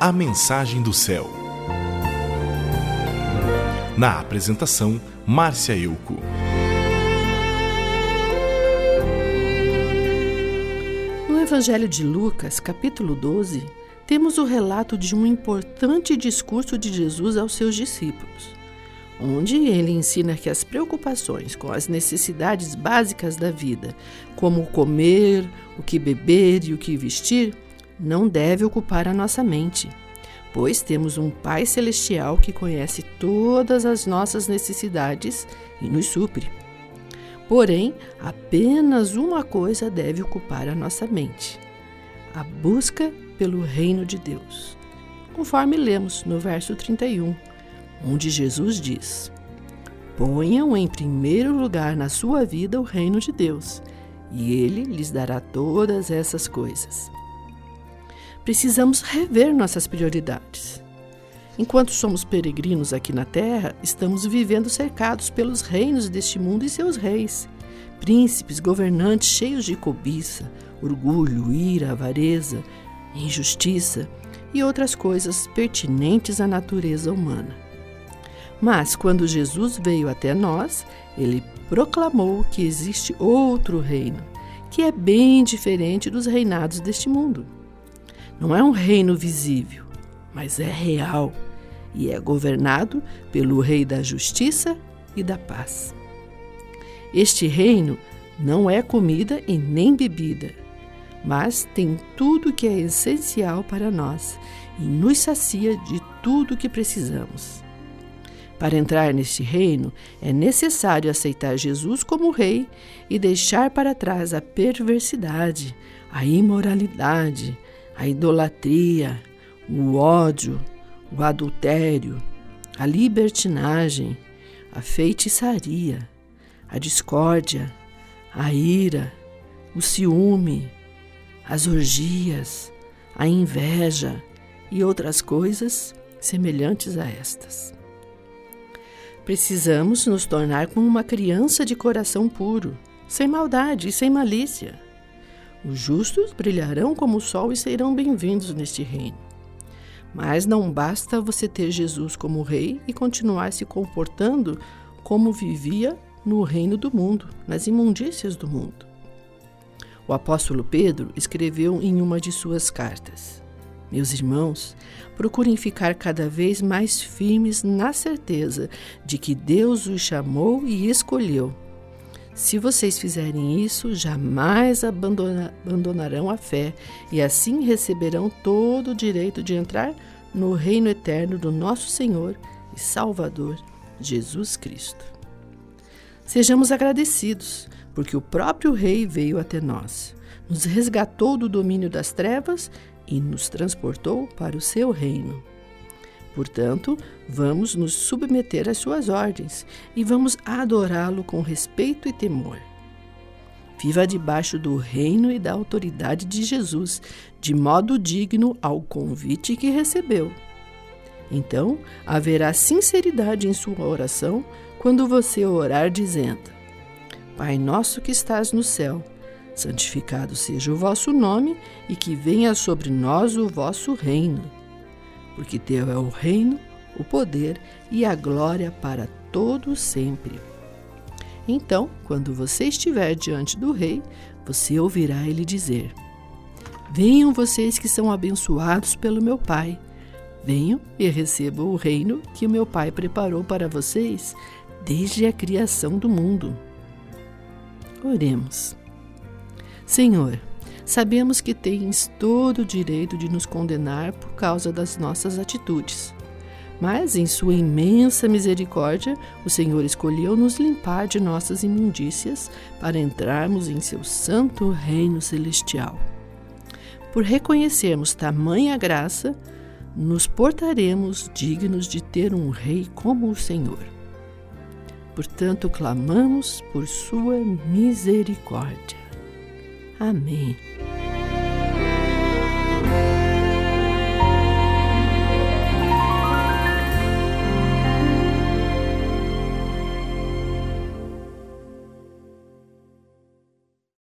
A Mensagem do Céu. Na apresentação, Márcia Euco. No Evangelho de Lucas, capítulo 12, temos o relato de um importante discurso de Jesus aos seus discípulos, onde ele ensina que as preocupações com as necessidades básicas da vida, como comer, o que beber e o que vestir, não deve ocupar a nossa mente, pois temos um Pai Celestial que conhece todas as nossas necessidades e nos supre. Porém, apenas uma coisa deve ocupar a nossa mente: a busca pelo reino de Deus, conforme lemos no verso 31, onde Jesus diz: Ponham em primeiro lugar na sua vida o reino de Deus, e ele lhes dará todas essas coisas precisamos rever nossas prioridades. Enquanto somos peregrinos aqui na Terra, estamos vivendo cercados pelos reinos deste mundo e seus reis, príncipes, governantes cheios de cobiça, orgulho, ira, avareza, injustiça e outras coisas pertinentes à natureza humana. Mas quando Jesus veio até nós, ele proclamou que existe outro reino, que é bem diferente dos reinados deste mundo. Não é um reino visível, mas é real e é governado pelo Rei da Justiça e da Paz. Este reino não é comida e nem bebida, mas tem tudo que é essencial para nós e nos sacia de tudo que precisamos. Para entrar neste reino, é necessário aceitar Jesus como Rei e deixar para trás a perversidade, a imoralidade, a idolatria, o ódio, o adultério, a libertinagem, a feitiçaria, a discórdia, a ira, o ciúme, as orgias, a inveja e outras coisas semelhantes a estas. Precisamos nos tornar como uma criança de coração puro, sem maldade e sem malícia os justos brilharão como o sol e serão bem-vindos neste reino. Mas não basta você ter Jesus como rei e continuar se comportando como vivia no reino do mundo, nas imundícias do mundo. O apóstolo Pedro escreveu em uma de suas cartas: Meus irmãos, procurem ficar cada vez mais firmes na certeza de que Deus os chamou e escolheu se vocês fizerem isso, jamais abandona, abandonarão a fé e assim receberão todo o direito de entrar no reino eterno do nosso Senhor e Salvador Jesus Cristo. Sejamos agradecidos, porque o próprio Rei veio até nós, nos resgatou do domínio das trevas e nos transportou para o seu reino. Portanto, vamos nos submeter às suas ordens e vamos adorá-lo com respeito e temor. Viva debaixo do reino e da autoridade de Jesus, de modo digno ao convite que recebeu. Então, haverá sinceridade em sua oração quando você orar dizendo: Pai nosso que estás no céu, santificado seja o vosso nome e que venha sobre nós o vosso reino porque teu é o reino, o poder e a glória para todo sempre. Então, quando você estiver diante do rei, você ouvirá ele dizer: Venham vocês que são abençoados pelo meu Pai. Venham e recebam o reino que o meu Pai preparou para vocês desde a criação do mundo. Oremos. Senhor, Sabemos que tens todo o direito de nos condenar por causa das nossas atitudes. Mas, em Sua imensa misericórdia, o Senhor escolheu nos limpar de nossas imundícias para entrarmos em Seu santo reino celestial. Por reconhecermos tamanha graça, nos portaremos dignos de ter um Rei como o Senhor. Portanto, clamamos por Sua misericórdia. Amém.